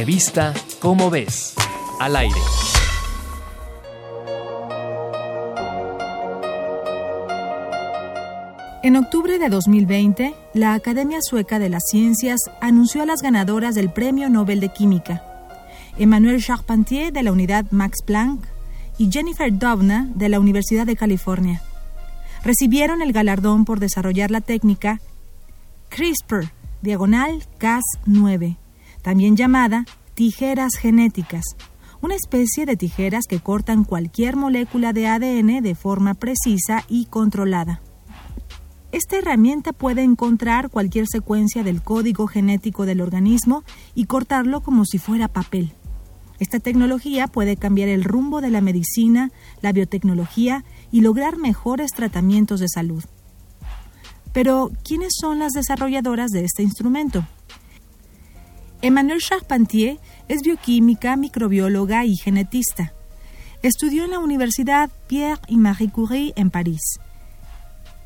Revista Cómo ves, al aire. En octubre de 2020, la Academia Sueca de las Ciencias anunció a las ganadoras del Premio Nobel de Química, Emmanuel Charpentier de la Unidad Max Planck y Jennifer Doudna de la Universidad de California. Recibieron el galardón por desarrollar la técnica CRISPR, diagonal Cas9, también llamada tijeras genéticas, una especie de tijeras que cortan cualquier molécula de ADN de forma precisa y controlada. Esta herramienta puede encontrar cualquier secuencia del código genético del organismo y cortarlo como si fuera papel. Esta tecnología puede cambiar el rumbo de la medicina, la biotecnología y lograr mejores tratamientos de salud. Pero, ¿quiénes son las desarrolladoras de este instrumento? Emmanuelle Charpentier es bioquímica, microbióloga y genetista. Estudió en la Universidad Pierre y Marie Curie en París.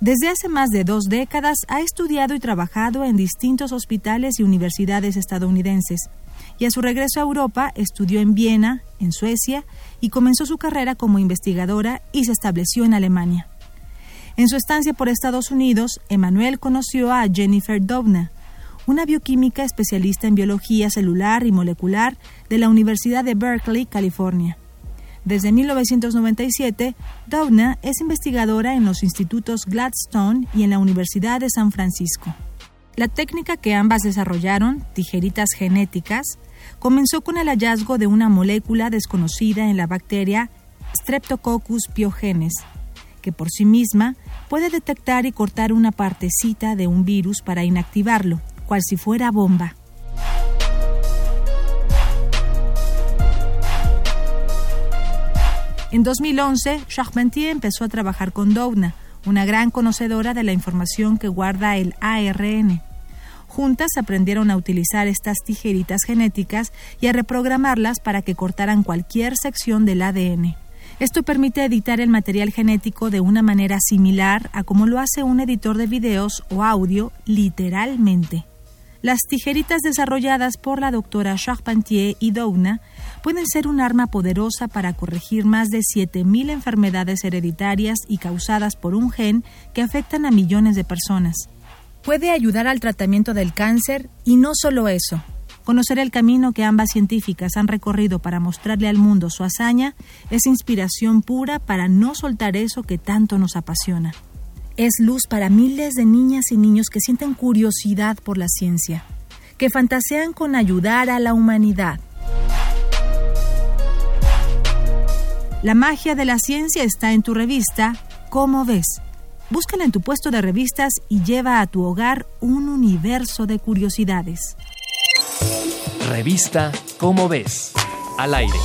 Desde hace más de dos décadas ha estudiado y trabajado en distintos hospitales y universidades estadounidenses, y a su regreso a Europa estudió en Viena, en Suecia, y comenzó su carrera como investigadora y se estableció en Alemania. En su estancia por Estados Unidos, Emanuel conoció a Jennifer Doudna, una bioquímica especialista en biología celular y molecular de la Universidad de Berkeley, California. Desde 1997, Doudna es investigadora en los institutos Gladstone y en la Universidad de San Francisco. La técnica que ambas desarrollaron, tijeritas genéticas, comenzó con el hallazgo de una molécula desconocida en la bacteria Streptococcus pyogenes, que por sí misma puede detectar y cortar una partecita de un virus para inactivarlo, cual si fuera bomba. En 2011, Charpentier empezó a trabajar con Doudna, una gran conocedora de la información que guarda el ARN. Juntas aprendieron a utilizar estas tijeritas genéticas y a reprogramarlas para que cortaran cualquier sección del ADN. Esto permite editar el material genético de una manera similar a como lo hace un editor de videos o audio literalmente. Las tijeritas desarrolladas por la doctora Charpentier y Doudna pueden ser un arma poderosa para corregir más de 7.000 enfermedades hereditarias y causadas por un gen que afectan a millones de personas. Puede ayudar al tratamiento del cáncer y no solo eso. Conocer el camino que ambas científicas han recorrido para mostrarle al mundo su hazaña es inspiración pura para no soltar eso que tanto nos apasiona es luz para miles de niñas y niños que sienten curiosidad por la ciencia, que fantasean con ayudar a la humanidad. La magia de la ciencia está en tu revista ¿Cómo ves? Búscala en tu puesto de revistas y lleva a tu hogar un universo de curiosidades. Revista ¿Cómo ves? Al aire.